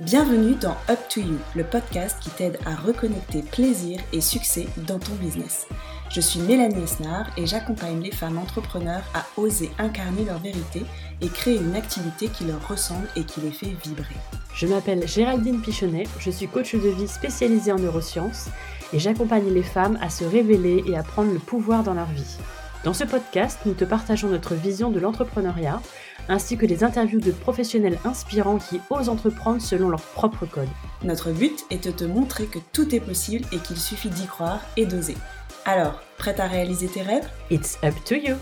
Bienvenue dans Up to You, le podcast qui t'aide à reconnecter plaisir et succès dans ton business. Je suis Mélanie Esnard et j'accompagne les femmes entrepreneurs à oser incarner leur vérité et créer une activité qui leur ressemble et qui les fait vibrer. Je m'appelle Géraldine Pichonnet, je suis coach de vie spécialisée en neurosciences et j'accompagne les femmes à se révéler et à prendre le pouvoir dans leur vie. Dans ce podcast, nous te partageons notre vision de l'entrepreneuriat ainsi que des interviews de professionnels inspirants qui osent entreprendre selon leur propre code. Notre but est de te montrer que tout est possible et qu'il suffit d'y croire et d'oser. Alors, prête à réaliser tes rêves? It's up to you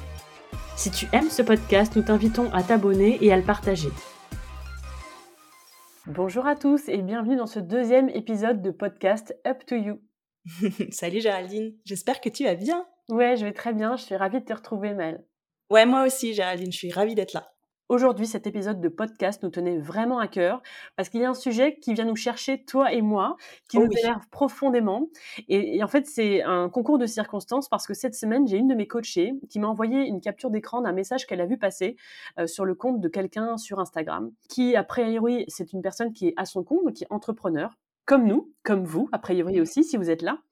Si tu aimes ce podcast, nous t'invitons à t'abonner et à le partager. Bonjour à tous et bienvenue dans ce deuxième épisode de podcast Up to You. Salut Géraldine, j'espère que tu vas bien. Ouais, je vais très bien, je suis ravie de te retrouver Mel. Ouais, moi aussi Géraldine, je suis ravie d'être là. Aujourd'hui, cet épisode de podcast nous tenait vraiment à cœur parce qu'il y a un sujet qui vient nous chercher, toi et moi, qui oh nous énerve profondément. Et, en fait, c'est un concours de circonstances parce que cette semaine, j'ai une de mes coachées qui m'a envoyé une capture d'écran d'un message qu'elle a vu passer euh, sur le compte de quelqu'un sur Instagram, qui, a priori, c'est une personne qui est à son compte, qui est entrepreneur, comme nous, comme vous, a priori aussi, si vous êtes là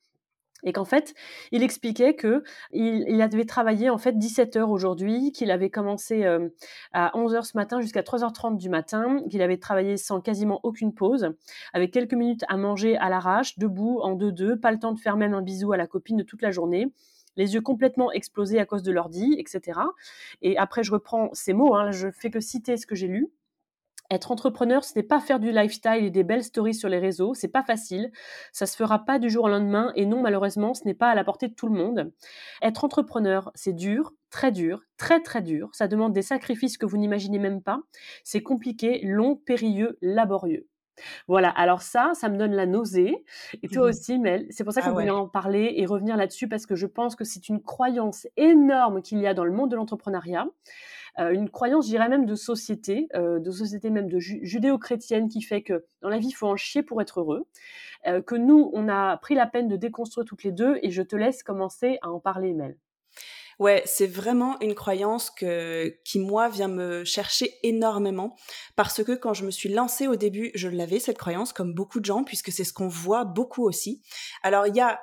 et qu'en fait, il expliquait que il, avait travaillé en fait 17 heures aujourd'hui, qu'il avait commencé euh, à 11 heures ce matin jusqu'à 3h30 du matin, qu'il avait travaillé sans quasiment aucune pause, avec quelques minutes à manger à l'arrache, debout, en deux-deux, pas le temps de faire même un bisou à la copine de toute la journée les yeux complètement explosés à cause de l'ordi, etc. Et après, je reprends ces mots, hein, je fais que citer ce que j'ai lu. Être entrepreneur, ce n'est pas faire du lifestyle et des belles stories sur les réseaux, c'est pas facile, ça se fera pas du jour au lendemain et non malheureusement, ce n'est pas à la portée de tout le monde. Être entrepreneur, c'est dur, très dur, très très dur, ça demande des sacrifices que vous n'imaginez même pas, c'est compliqué, long, périlleux, laborieux. Voilà, alors ça, ça me donne la nausée. Et toi mmh aussi, Mel. C'est pour ça qu'on ah voulait en parler et revenir là-dessus parce que je pense que c'est une croyance énorme qu'il y a dans le monde de l'entrepreneuriat. Euh, une croyance, je dirais même de société, euh, de société même de judéo-chrétienne qui fait que dans la vie, il faut en chier pour être heureux. Euh, que nous, on a pris la peine de déconstruire toutes les deux et je te laisse commencer à en parler, Mel. Ouais, c'est vraiment une croyance que, qui, moi, vient me chercher énormément parce que quand je me suis lancée au début, je l'avais, cette croyance, comme beaucoup de gens, puisque c'est ce qu'on voit beaucoup aussi. Alors, il y a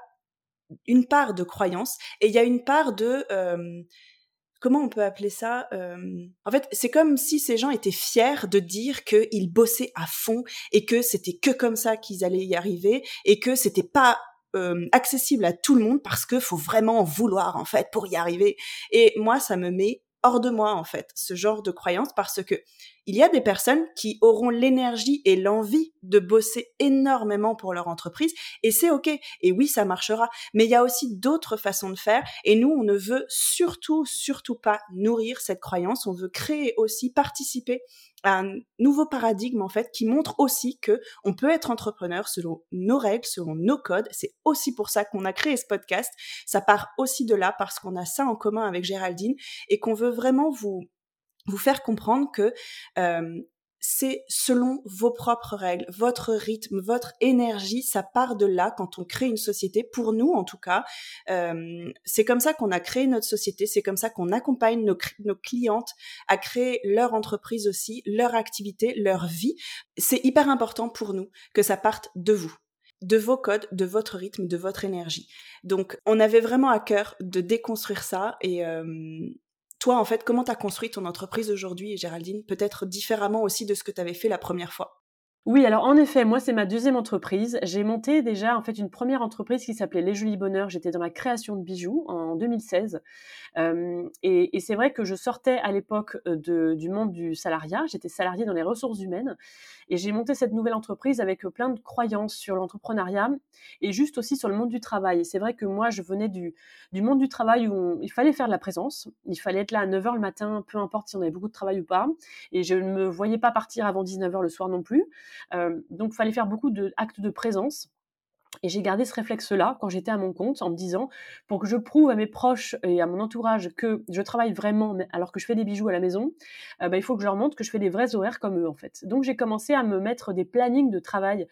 une part de croyance et il y a une part de comment on peut appeler ça En fait, c'est comme si ces gens étaient fiers de dire qu'ils bossaient à fond et que c'était que comme ça qu'ils allaient y arriver et que c'était pas accessible à tout le monde parce que faut vraiment vouloir en fait pour y arriver. Et moi, ça me met hors de moi en fait ce genre de croyance parce que il y a des personnes qui auront l'énergie et l'envie de bosser énormément pour leur entreprise et c'est OK et oui ça marchera mais il y a aussi d'autres façons de faire et nous on ne veut surtout surtout pas nourrir cette croyance on veut créer aussi participer un nouveau paradigme en fait qui montre aussi que on peut être entrepreneur selon nos règles, selon nos codes. C'est aussi pour ça qu'on a créé ce podcast. Ça part aussi de là parce qu'on a ça en commun avec Géraldine et qu'on veut vraiment vous vous faire comprendre que euh, c'est selon vos propres règles, votre rythme, votre énergie, ça part de là quand on crée une société. Pour nous, en tout cas, euh, c'est comme ça qu'on a créé notre société, c'est comme ça qu'on accompagne nos, nos, clientes à créer leur entreprise aussi, leur activité, leur vie. C'est hyper important pour nous que ça parte de vous de vos codes, de votre rythme, de votre énergie. Donc, on avait vraiment à cœur de déconstruire ça et, euh, toi, en fait, comment tu as construit ton entreprise aujourd'hui, Géraldine? Peut-être différemment aussi de ce que tu avais fait la première fois. Oui, alors en effet, moi c'est ma deuxième entreprise. J'ai monté déjà en fait une première entreprise qui s'appelait Les Jolis Bonheurs. J'étais dans la création de bijoux en 2016. Euh, et, c'est vrai que je sortais à l'époque euh, du monde du salariat. J'étais salariée dans les ressources humaines et j'ai monté cette nouvelle entreprise avec plein de croyances sur l'entrepreneuriat et juste aussi sur le monde du travail. Et c'est vrai que moi je venais du, du monde du travail où il fallait faire de la présence. Il fallait être là à 9h le matin, peu importe si on avait beaucoup de travail ou pas. Et je ne me voyais pas partir avant 19h le soir non plus. Euh, donc, il fallait faire beaucoup d'actes de, présence. Et j'ai gardé ce réflexe-là quand j'étais à mon compte en me disant, pour que je prouve à mes proches et à mon entourage que je travaille vraiment alors que je fais des bijoux à la maison, euh, bah, il faut que je leur montre que je fais des vrais horaires comme eux en fait. Donc j'ai commencé à me mettre des plannings de travail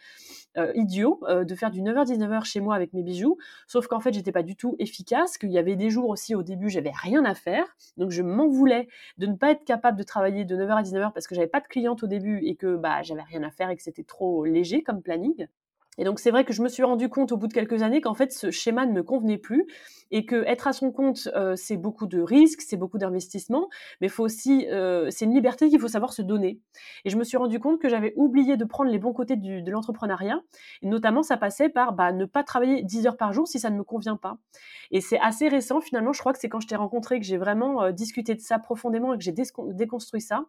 euh, idiots, euh, de faire du 9h-19h chez moi avec mes bijoux, sauf qu'en fait j'étais pas du tout efficace, qu'il y avait des jours aussi au début j'avais rien à faire, donc je m'en voulais de ne pas être capable de travailler de 9h à 19h parce que j'avais pas de clientes au début et que bah j'avais rien à faire et que c'était trop léger comme planning. Et donc c'est vrai que je me suis rendu compte au bout de quelques années qu'en fait ce schéma ne me convenait plus et que être à son compte euh, c'est beaucoup de risques, c'est beaucoup d'investissements, mais faut aussi euh, c'est une liberté qu'il faut savoir se donner. Et je me suis rendu compte que j'avais oublié de prendre les bons côtés de l'entrepreneuriat, notamment ça passait par bah, ne pas travailler 10 heures par jour si ça ne me convient pas. Et c'est assez récent finalement, je crois que c'est quand je t'ai rencontré que j'ai vraiment euh, discuté de ça profondément et que j'ai déconstruit ça.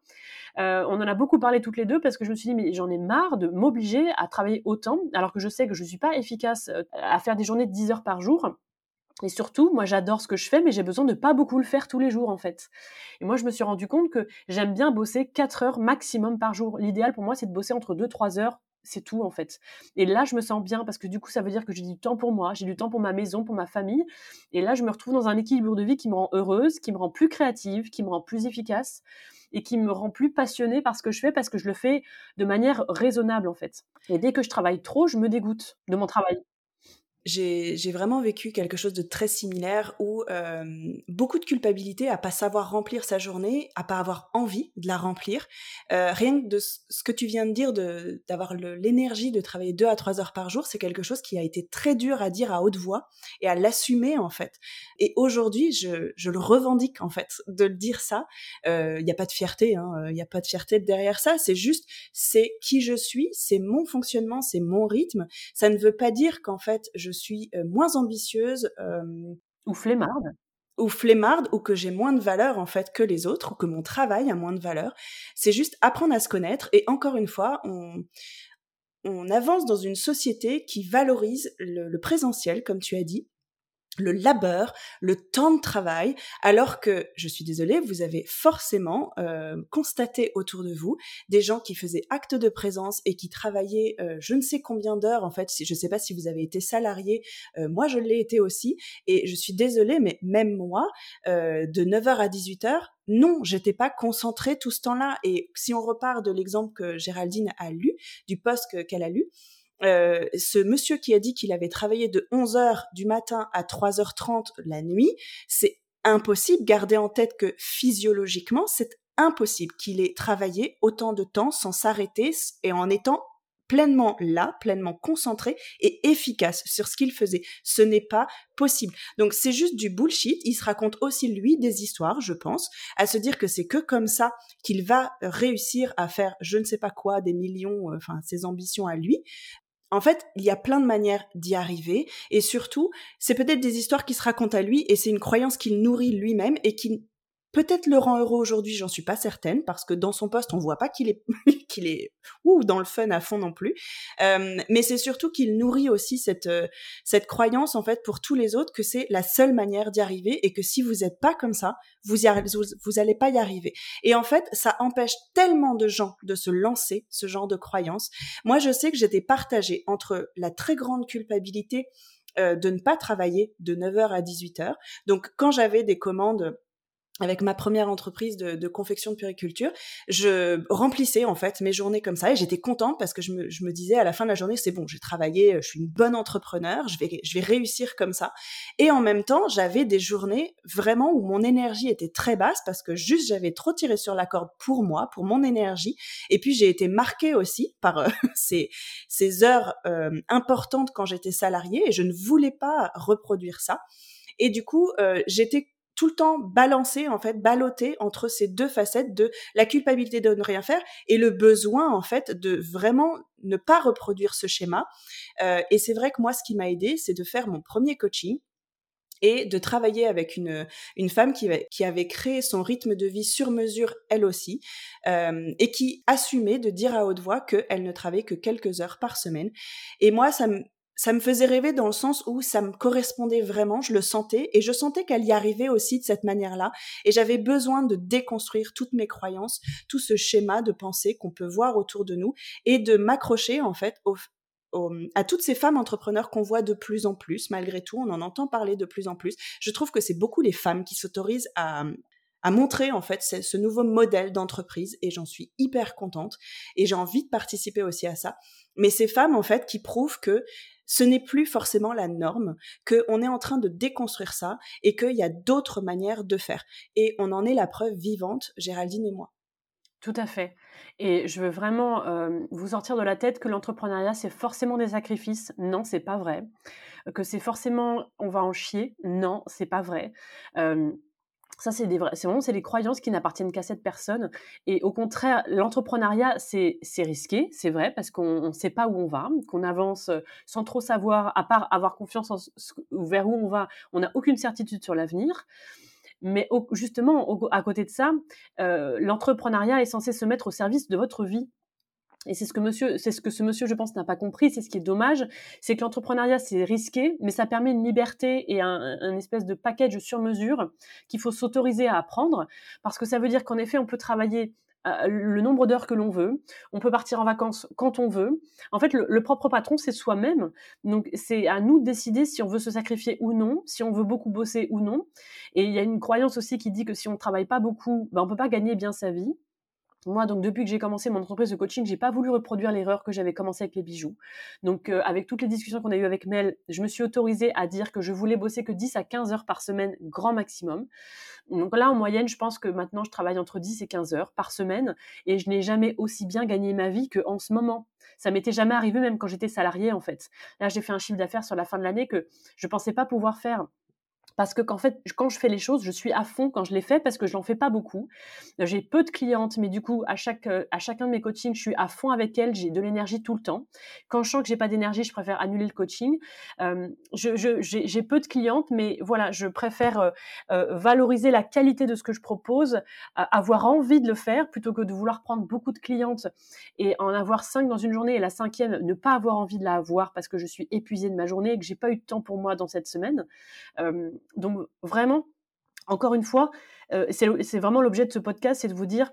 on en a beaucoup parlé toutes les deux parce que je me suis dit mais j'en ai marre de m'obliger à travailler autant alors que je sais que je ne suis pas efficace euh, à faire des journées de 10 heures par jour. Et surtout, moi j'adore ce que je fais, mais j'ai besoin de pas beaucoup le faire tous les jours en fait. Et moi je me suis rendu compte que j'aime bien bosser 4 heures maximum par jour. L'idéal pour moi c'est de bosser entre 2-3 heures c'est tout en fait. Et là, je me sens bien parce que du coup, ça veut dire que j'ai du temps pour moi, j'ai du temps pour ma maison, pour ma famille. Et là, je me retrouve dans un équilibre de vie qui me rend heureuse, qui me rend plus créative, qui me rend plus efficace et qui me rend plus passionnée par ce que je fais parce que je le fais de manière raisonnable en fait. Et dès que je travaille trop, je me dégoûte de mon travail j'ai vraiment vécu quelque chose de très similaire où euh, beaucoup de culpabilité à pas savoir remplir sa journée, à pas avoir envie de la remplir. Euh, rien que de ce que tu viens de dire, d'avoir l'énergie de travailler deux à trois heures par jour, c'est quelque chose qui a été très dur à dire à haute voix et à l'assumer en fait. Et aujourd'hui, je, je, le revendique en fait de le dire ça. Il euh, n'y a pas de fierté, il hein, n'y a pas de fierté derrière ça. C'est juste, c'est qui je suis, c'est mon fonctionnement, c'est mon rythme. Ça ne veut pas dire qu'en fait je suis moins ambitieuse. ou flemmarde ou flemmarde ou que j'ai moins de valeur en fait que les autres ou que mon travail a moins de valeur. C'est juste apprendre à se connaître et encore une fois, on, on avance dans une société qui valorise le présentiel, comme tu as dit, le labeur, le temps de travail, alors que, je suis désolée, vous avez forcément euh, constaté autour de vous des gens qui faisaient acte de présence et qui travaillaient euh, je ne sais combien d'heures, en fait, si, je ne sais pas si vous avez été salarié, euh, moi je l'ai été aussi, et je suis désolée, mais même moi, de 9h à 18h, non, j'étais pas concentrée tout ce temps-là, et si on repart de l'exemple que Géraldine a lu, du poste qu'elle a lu, euh, ce monsieur qui a dit qu'il avait travaillé de 11h du matin à 3h30 la nuit, c'est impossible. Gardez en tête que physiologiquement, c'est impossible qu'il ait travaillé autant de temps sans s'arrêter et en étant pleinement là, pleinement concentré et efficace sur ce qu'il faisait. Ce n'est pas possible. Donc c'est juste du bullshit. Il se raconte aussi lui des histoires, je pense, à se dire que c'est que comme ça qu'il va réussir à faire je ne sais pas quoi, des millions, euh, enfin ses ambitions à lui. En fait, il y a plein de manières d'y arriver, et surtout, c'est peut-être des histoires qui se racontent à lui, et c'est une croyance qu'il nourrit lui-même et qui peut-être le rend heureux aujourd'hui, j'en suis pas certaine, parce que dans son poste, on voit pas qu'il est qu'il est ou dans le fun à fond non plus. Euh, mais c'est surtout qu'il nourrit aussi cette euh, cette croyance en fait pour tous les autres que c'est la seule manière d'y arriver et que si vous êtes pas comme ça, vous y allez pas y arriver. Et en fait, ça empêche tellement de gens de se lancer ce genre de croyance. Moi, je sais que j'étais partagée entre la très grande culpabilité euh, de ne pas travailler de 9h à 18h. Donc quand j'avais des commandes avec ma première entreprise de, confection de puriculture, je remplissais en fait mes journées comme ça et j'étais contente parce que je me, disais à la fin de la journée c'est bon j'ai travaillé, je suis une bonne entrepreneur, je vais je vais réussir comme ça. Et en même temps j'avais des journées vraiment où mon énergie était très basse parce que juste j'avais trop tiré sur la corde pour moi, pour mon énergie. Et puis j'ai été marquée aussi par euh, ces ces heures euh, importantes quand j'étais salariée et je ne voulais pas reproduire ça. Et du coup euh, j'étais tout le temps balancé, en fait, ballotté entre ces deux facettes de la culpabilité de ne rien faire et le besoin, en fait, de vraiment ne pas reproduire ce schéma. Euh, et c'est vrai que moi, ce qui m'a aidé, c'est de faire mon premier coaching et de travailler avec une, une femme qui, avait créé son rythme de vie sur mesure, elle aussi, euh, et qui assumait de dire à haute voix qu'elle ne travaillait que quelques heures par semaine. Et moi, ça me, ça me faisait rêver dans le sens où ça me correspondait vraiment, je le sentais, et je sentais qu'elle y arrivait aussi de cette manière-là, et j'avais besoin de déconstruire toutes mes croyances, tout ce schéma de pensée qu'on peut voir autour de nous, et de m'accrocher en fait à toutes ces femmes entrepreneurs qu'on voit de plus en plus, malgré tout, on en entend parler de plus en plus. Je trouve que c'est beaucoup les femmes qui s'autorisent à, à montrer en fait ce nouveau modèle d'entreprise et j'en suis hyper contente et j'ai envie de participer aussi à ça. Mais ces femmes en fait qui prouvent que ce n'est plus forcément la norme, qu'on est en train de déconstruire ça et qu'il y a d'autres manières de faire. Et on en est la preuve vivante, Géraldine et moi. Tout à fait. Et je veux vraiment euh, vous sortir de la tête que l'entrepreneuriat, c'est forcément des sacrifices. Non, c'est pas vrai. Que c'est forcément on va en chier. Non, c'est pas vrai. Euh, ça, c'est des c'est vraiment c'est des croyances qui n'appartiennent qu'à cette personne. Et au contraire, l'entrepreneuriat, c'est risqué, c'est vrai, parce qu'on ne sait pas où on va, qu'on avance sans trop savoir, à part avoir confiance en vers où on va, on n'a aucune certitude sur l'avenir. Mais justement, à côté de ça, euh, l'entrepreneuriat est censé se mettre au service de votre vie. Et c'est ce que monsieur, c'est ce que ce monsieur, je pense, n'a pas compris. C'est ce qui est dommage, c'est que l'entrepreneuriat c'est risqué, mais ça permet une liberté et un, espèce de package sur mesure qu'il faut s'autoriser à apprendre, parce que ça veut dire qu'en effet, on peut travailler euh, le nombre d'heures que l'on veut, on peut partir en vacances quand on veut. En fait, le, propre patron, c'est soi-même. Donc, c'est à nous de décider si on veut se sacrifier ou non, si on veut beaucoup bosser ou non. Et il y a une croyance aussi qui dit que si on ne travaille pas beaucoup, ben, on peut pas gagner bien sa vie. Moi, donc depuis que j'ai commencé mon entreprise de coaching, j'ai pas voulu reproduire l'erreur que j'avais commencé avec les bijoux. Donc, euh, avec toutes les discussions qu'on a eues avec Mel, je me suis autorisée à dire que je voulais bosser que 10 à 15 heures par semaine, grand maximum. Donc là, en moyenne, je pense que maintenant, je travaille entre 10 et 15 heures par semaine et je n'ai jamais aussi bien gagné ma vie qu'en ce moment. Ça m'était jamais arrivé, même quand j'étais salariée, en fait. Là, j'ai fait un chiffre d'affaires sur la fin de l'année que je pensais pas pouvoir faire parce que qu'en fait, quand je fais les choses, je suis à fond quand je les fais parce que je n'en fais pas beaucoup. J'ai peu de clientes, mais du coup, à, chaque, euh, à chacun de mes coachings, je suis à fond avec elles, j'ai de l'énergie tout le temps. Quand je sens que j'ai pas d'énergie, je préfère annuler le coaching. Euh, j'ai peu de clientes, mais voilà, je préfère euh, euh, valoriser la qualité de ce que je propose, avoir envie de le faire plutôt que de vouloir prendre beaucoup de clientes et en avoir cinq dans une journée et la cinquième ne pas avoir envie de la avoir parce que je suis épuisée de ma journée et que j'ai pas eu de temps pour moi dans cette semaine. Donc vraiment, encore une fois, euh, c'est vraiment l'objet de ce podcast, c'est de vous dire,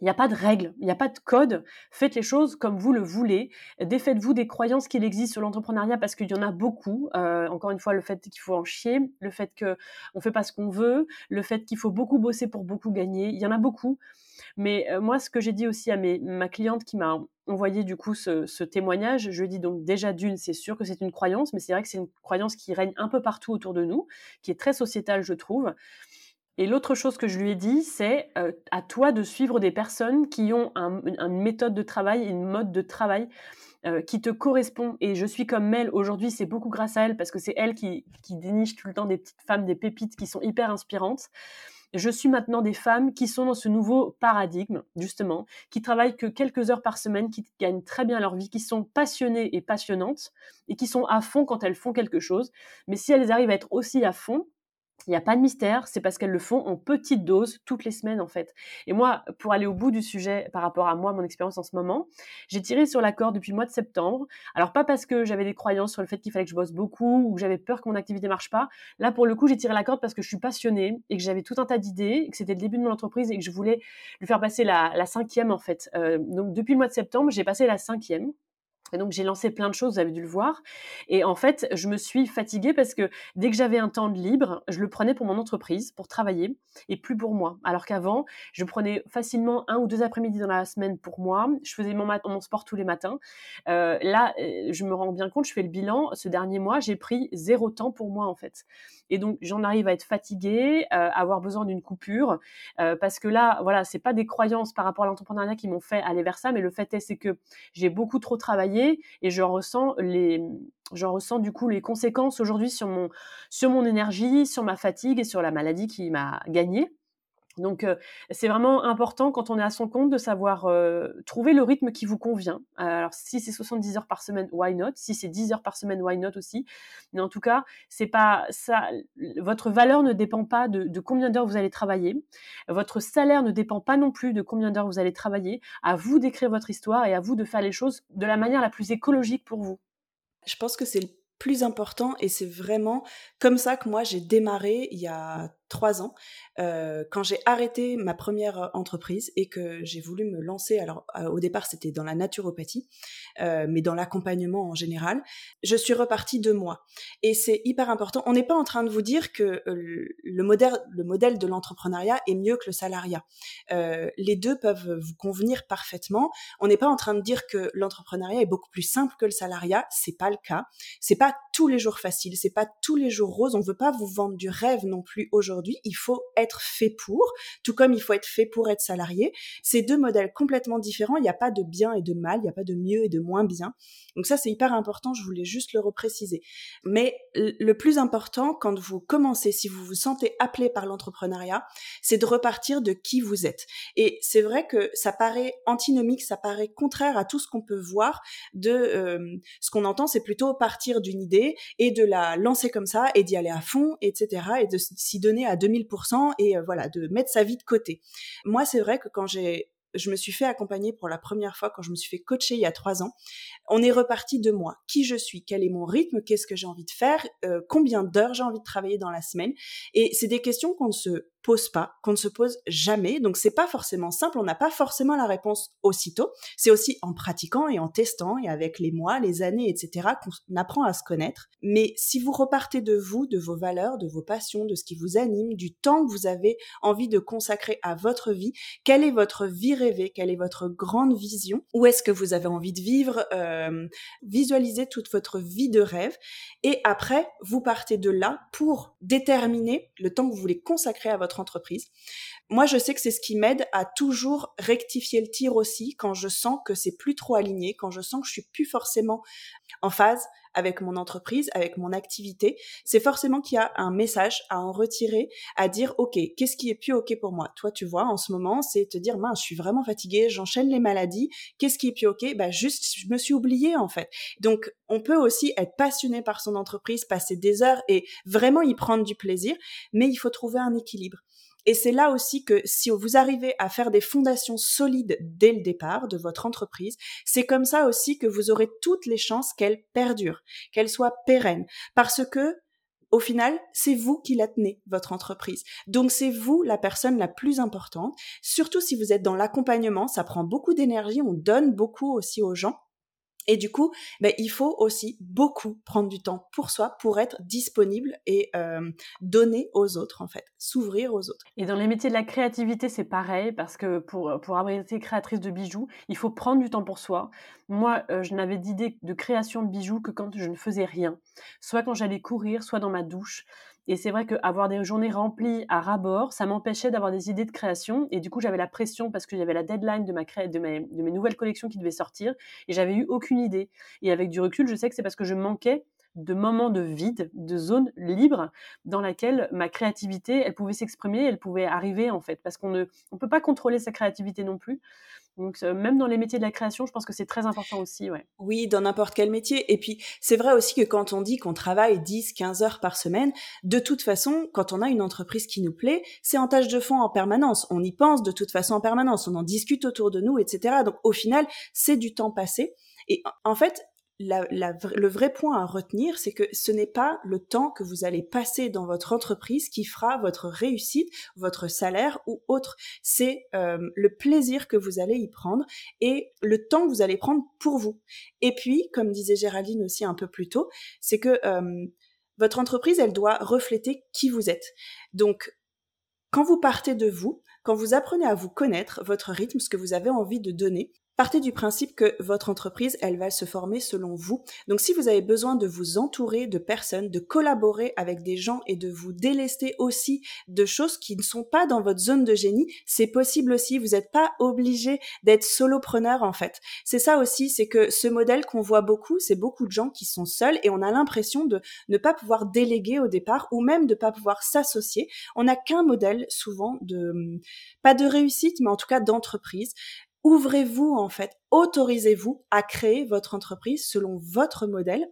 il n'y a pas de règles, il n'y a pas de code. Faites les choses comme vous le voulez. Défaites-vous des croyances qu'il existe sur l'entrepreneuriat parce qu'il y en a beaucoup. Euh, encore une fois, le fait qu'il faut en chier, le fait qu'on ne fait pas ce qu'on veut, le fait qu'il faut beaucoup bosser pour beaucoup gagner. Il y en a beaucoup. Mais euh, moi, ce que j'ai dit aussi à ma cliente qui m'a envoyé du coup ce, témoignage, je lui dit donc déjà d'une, c'est sûr que c'est une croyance, mais c'est vrai que c'est une croyance qui règne un peu partout autour de nous, qui est très sociétale, je trouve. Et l'autre chose que je lui ai dit, c'est euh, à toi de suivre des personnes qui ont une méthode de travail, une mode de travail euh, qui te correspond. Et je suis comme Mel aujourd'hui, c'est beaucoup grâce à elle parce que c'est elle qui, qui déniche tout le temps des petites femmes, des pépites qui sont hyper inspirantes je suis maintenant des femmes qui sont dans ce nouveau paradigme, justement, qui travaillent que quelques heures par semaine, qui gagnent très bien leur vie, qui sont passionnées et passionnantes, et qui sont à fond quand elles font quelque chose. Mais si elles arrivent à être aussi à fond, il n'y a pas de mystère, c'est parce qu'elles le font en petites doses toutes les semaines en fait. Et moi, pour aller au bout du sujet par rapport à moi, mon expérience en ce moment, j'ai tiré sur la corde depuis le mois de septembre. Alors pas parce que j'avais des croyances sur le fait qu'il fallait que je bosse beaucoup ou que j'avais peur que mon activité marche pas. Là pour le coup, j'ai tiré la corde parce que je suis passionnée et que j'avais tout un tas d'idées, que c'était le début de mon entreprise et que je voulais lui faire passer la, cinquième en fait. Euh, donc depuis le mois de septembre, j'ai passé la cinquième. Et donc j'ai lancé plein de choses, vous avez dû le voir. Et en fait, je me suis fatiguée parce que dès que j'avais un temps de libre, je le prenais pour mon entreprise, pour travailler, et plus pour moi. Alors qu'avant, je prenais facilement un ou deux après-midi dans la semaine pour moi. Je faisais mon, mon sport tous les matins. Euh, là, euh, je me rends bien compte, je fais le bilan. Ce dernier mois, j'ai pris zéro temps pour moi en fait. Et donc j'en arrive à être fatiguée, euh, avoir besoin d'une coupure, euh, parce que là, voilà, c'est pas des croyances par rapport à l'entrepreneuriat qui m'ont fait aller vers ça, mais le fait est c'est que j'ai beaucoup trop travaillé et je ressens les j'en ressens du coup les conséquences aujourd'hui sur mon sur mon énergie, sur ma fatigue et sur la maladie qui m'a gagné. Donc, euh, c'est vraiment important quand on est à son compte de savoir euh, trouver le rythme qui vous convient. Alors, si c'est 70 heures par semaine, why not? Si c'est 10 heures par semaine, why not aussi? Mais en tout cas, c'est pas ça. Votre valeur ne dépend pas de, de combien d'heures vous allez travailler. Votre salaire ne dépend pas non plus de combien d'heures vous allez travailler. À vous d'écrire votre histoire et à vous de faire les choses de la manière la plus écologique pour vous. Je pense que c'est le plus important et c'est vraiment comme ça que moi j'ai démarré il y a trois ans, euh, quand j'ai arrêté ma première entreprise et que j'ai voulu me lancer, alors au départ c'était dans la naturopathie, mais dans l'accompagnement en général, je suis repartie de moi. Et c'est hyper important. On n'est pas en train de vous dire que le modèle, le modèle de l'entrepreneuriat est mieux que le salariat. les deux peuvent vous convenir parfaitement. On n'est pas en train de dire que l'entrepreneuriat est beaucoup plus simple que le salariat. C'est pas le cas. C'est pas tous les jours facile. C'est pas tous les jours rose. On veut pas vous vendre du rêve non plus aujourd'hui. Il faut être fait pour, tout comme il faut être fait pour être salarié. C'est deux modèles complètement différents. Il n'y a pas de bien et de mal. Il n'y a pas de mieux et de moins bien. Donc ça, c'est hyper important. Je voulais juste le repréciser. Mais le plus important, quand vous commencez, si vous vous sentez appelé par l'entrepreneuriat, c'est de repartir de qui vous êtes. Et c'est vrai que ça paraît antinomique, ça paraît contraire à tout ce qu'on peut voir de euh, ce qu'on entend, c'est plutôt partir d'une idée et de la lancer comme ça et d'y aller à fond, etc. et de s'y donner à 2000% et euh, voilà, de mettre sa vie de côté. Moi, c'est vrai que quand j'ai je me suis fait accompagner pour la première fois quand je me suis fait coacher il y a trois ans. On est reparti de moi, qui je suis, quel est mon rythme, qu'est-ce que j'ai envie de faire, euh, combien d'heures j'ai envie de travailler dans la semaine? Et c'est des questions qu'on ne se pose pas, qu'on ne se pose jamais. Donc c'est pas forcément simple, on n'a pas forcément la réponse aussitôt. C'est aussi en pratiquant et en testant et avec les mois, les années, etc. qu'on apprend à se connaître. Mais si vous repartez de vous, de vos valeurs, de vos passions, de ce qui vous anime, du temps que vous avez envie de consacrer à votre vie, quelle est votre vie rêvée, quelle est votre grande vision, où est-ce que vous avez envie de vivre, euh, visualisez toute votre vie de rêve et après vous partez de là pour déterminer le temps que vous voulez consacrer à votre entreprise. Moi, je sais que c'est ce qui m'aide à toujours rectifier le tir aussi quand je sens que c'est plus trop aligné, quand je sens que je suis plus forcément en phase avec mon entreprise, avec mon activité, c'est forcément qu'il y a un message à en retirer, à dire ok, qu'est-ce qui est plus ok pour moi? Toi, tu vois, en ce moment, c'est te dire mince, je suis vraiment fatiguée, j'enchaîne les maladies. Qu'est-ce qui est plus ok? Bah juste, je me suis oubliée en fait. Donc, on peut aussi être passionné par son entreprise, passer des heures et vraiment y prendre du plaisir, mais il faut trouver un équilibre. Et c'est là aussi que si vous arrivez à faire des fondations solides dès le départ de votre entreprise, c'est comme ça aussi que vous aurez toutes les chances qu'elle perdure, qu'elle soit pérenne. Parce que au final, c'est vous qui la tenez, votre entreprise. Donc c'est vous la personne la plus importante. Surtout si vous êtes dans l'accompagnement, ça prend beaucoup d'énergie, on donne beaucoup aussi aux gens. Et du coup, ben, il faut aussi beaucoup prendre du temps pour soi, pour être disponible et euh, donner aux autres, en fait, s'ouvrir aux autres. Et dans les métiers de la créativité, c'est pareil, parce que pour, pour avoir été créatrice de bijoux, il faut prendre du temps pour soi. Moi, euh, je n'avais d'idée de création de bijoux que quand je ne faisais rien, soit quand j'allais courir, soit dans ma douche. Et c'est vrai qu'avoir des journées remplies à ras-bord, ça m'empêchait d'avoir des idées de création. Et du coup, j'avais la pression parce que j'avais la deadline de, ma de mes nouvelles collections qui devaient sortir. Et j'avais eu aucune idée. Et avec du recul, je sais que c'est parce que je manquais de moments de vide, de zones libres dans laquelle ma créativité, elle pouvait s'exprimer, elle pouvait arriver en fait. Parce qu'on ne on peut pas contrôler sa créativité non plus. Donc même dans les métiers de la création, je pense que c'est très important aussi. Ouais. Oui, dans n'importe quel métier. Et puis c'est vrai aussi que quand on dit qu'on travaille 10, 15 heures par semaine, de toute façon, quand on a une entreprise qui nous plaît, c'est en tâche de fond en permanence. On y pense de toute façon en permanence, on en discute autour de nous, etc. Donc au final, c'est du temps passé. Et en fait, le vrai point à retenir, c'est que ce n'est pas le temps que vous allez passer dans votre entreprise qui fera votre réussite, votre salaire ou autre. C'est euh, le plaisir que vous allez y prendre et le temps que vous allez prendre pour vous. Et puis, comme disait Géraldine aussi un peu plus tôt, c'est que euh, votre entreprise, elle doit refléter qui vous êtes. Donc, quand vous partez de vous, quand vous apprenez à vous connaître, votre rythme, ce que vous avez envie de donner, Partez du principe que votre entreprise, elle va se former selon vous. Donc si vous avez besoin de vous entourer de personnes, de collaborer avec des gens et de vous délester aussi de choses qui ne sont pas dans votre zone de génie, c'est possible aussi. Vous n'êtes pas obligé d'être solopreneur en fait. C'est ça aussi, c'est que ce modèle qu'on voit beaucoup, c'est beaucoup de gens qui sont seuls et on a l'impression de ne pas pouvoir déléguer au départ ou même de ne pas pouvoir s'associer. On n'a qu'un modèle souvent de, pas de réussite, mais en tout cas d'entreprise ouvrez-vous en fait, autorisez-vous à créer votre entreprise selon votre modèle.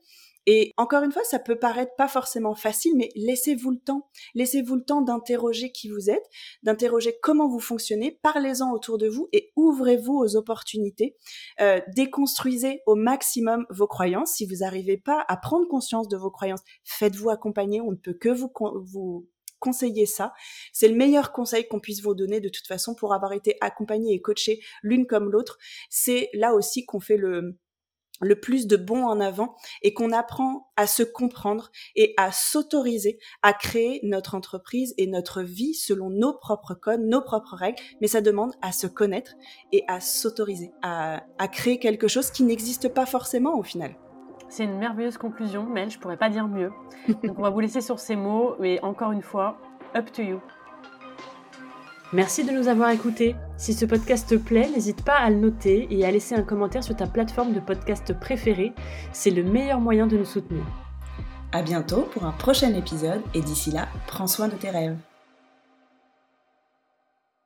Et encore une fois, ça peut paraître pas forcément facile, mais laissez-vous le temps. Laissez-vous le temps d'interroger qui vous êtes, d'interroger comment vous fonctionnez, parlez-en autour de vous et ouvrez-vous aux opportunités. Euh, déconstruisez au maximum vos croyances. Si vous n'arrivez pas à prendre conscience de vos croyances, faites-vous accompagner. On ne peut que vous, vous conseiller ça. C'est le meilleur conseil qu'on puisse vous donner de toute façon pour avoir été accompagné et coaché l'une comme l'autre. C'est là aussi qu'on fait le, le plus de bons en avant et qu'on apprend à se comprendre et à s'autoriser à créer notre entreprise et notre vie selon nos propres codes, nos propres règles, mais ça demande à se connaître et à s'autoriser, à, créer quelque chose qui n'existe pas forcément au final. C'est une merveilleuse conclusion, Mel, je pourrais pas dire mieux. Donc on va vous laisser sur ces mots, mais encore une fois, up to you. Merci de nous avoir écoutés. Si ce podcast te plaît, n'hésite pas à le noter et à laisser un commentaire sur ta plateforme de podcast préférée. C'est le meilleur moyen de nous soutenir. À bientôt pour un prochain épisode et d'ici là, prends soin de tes rêves.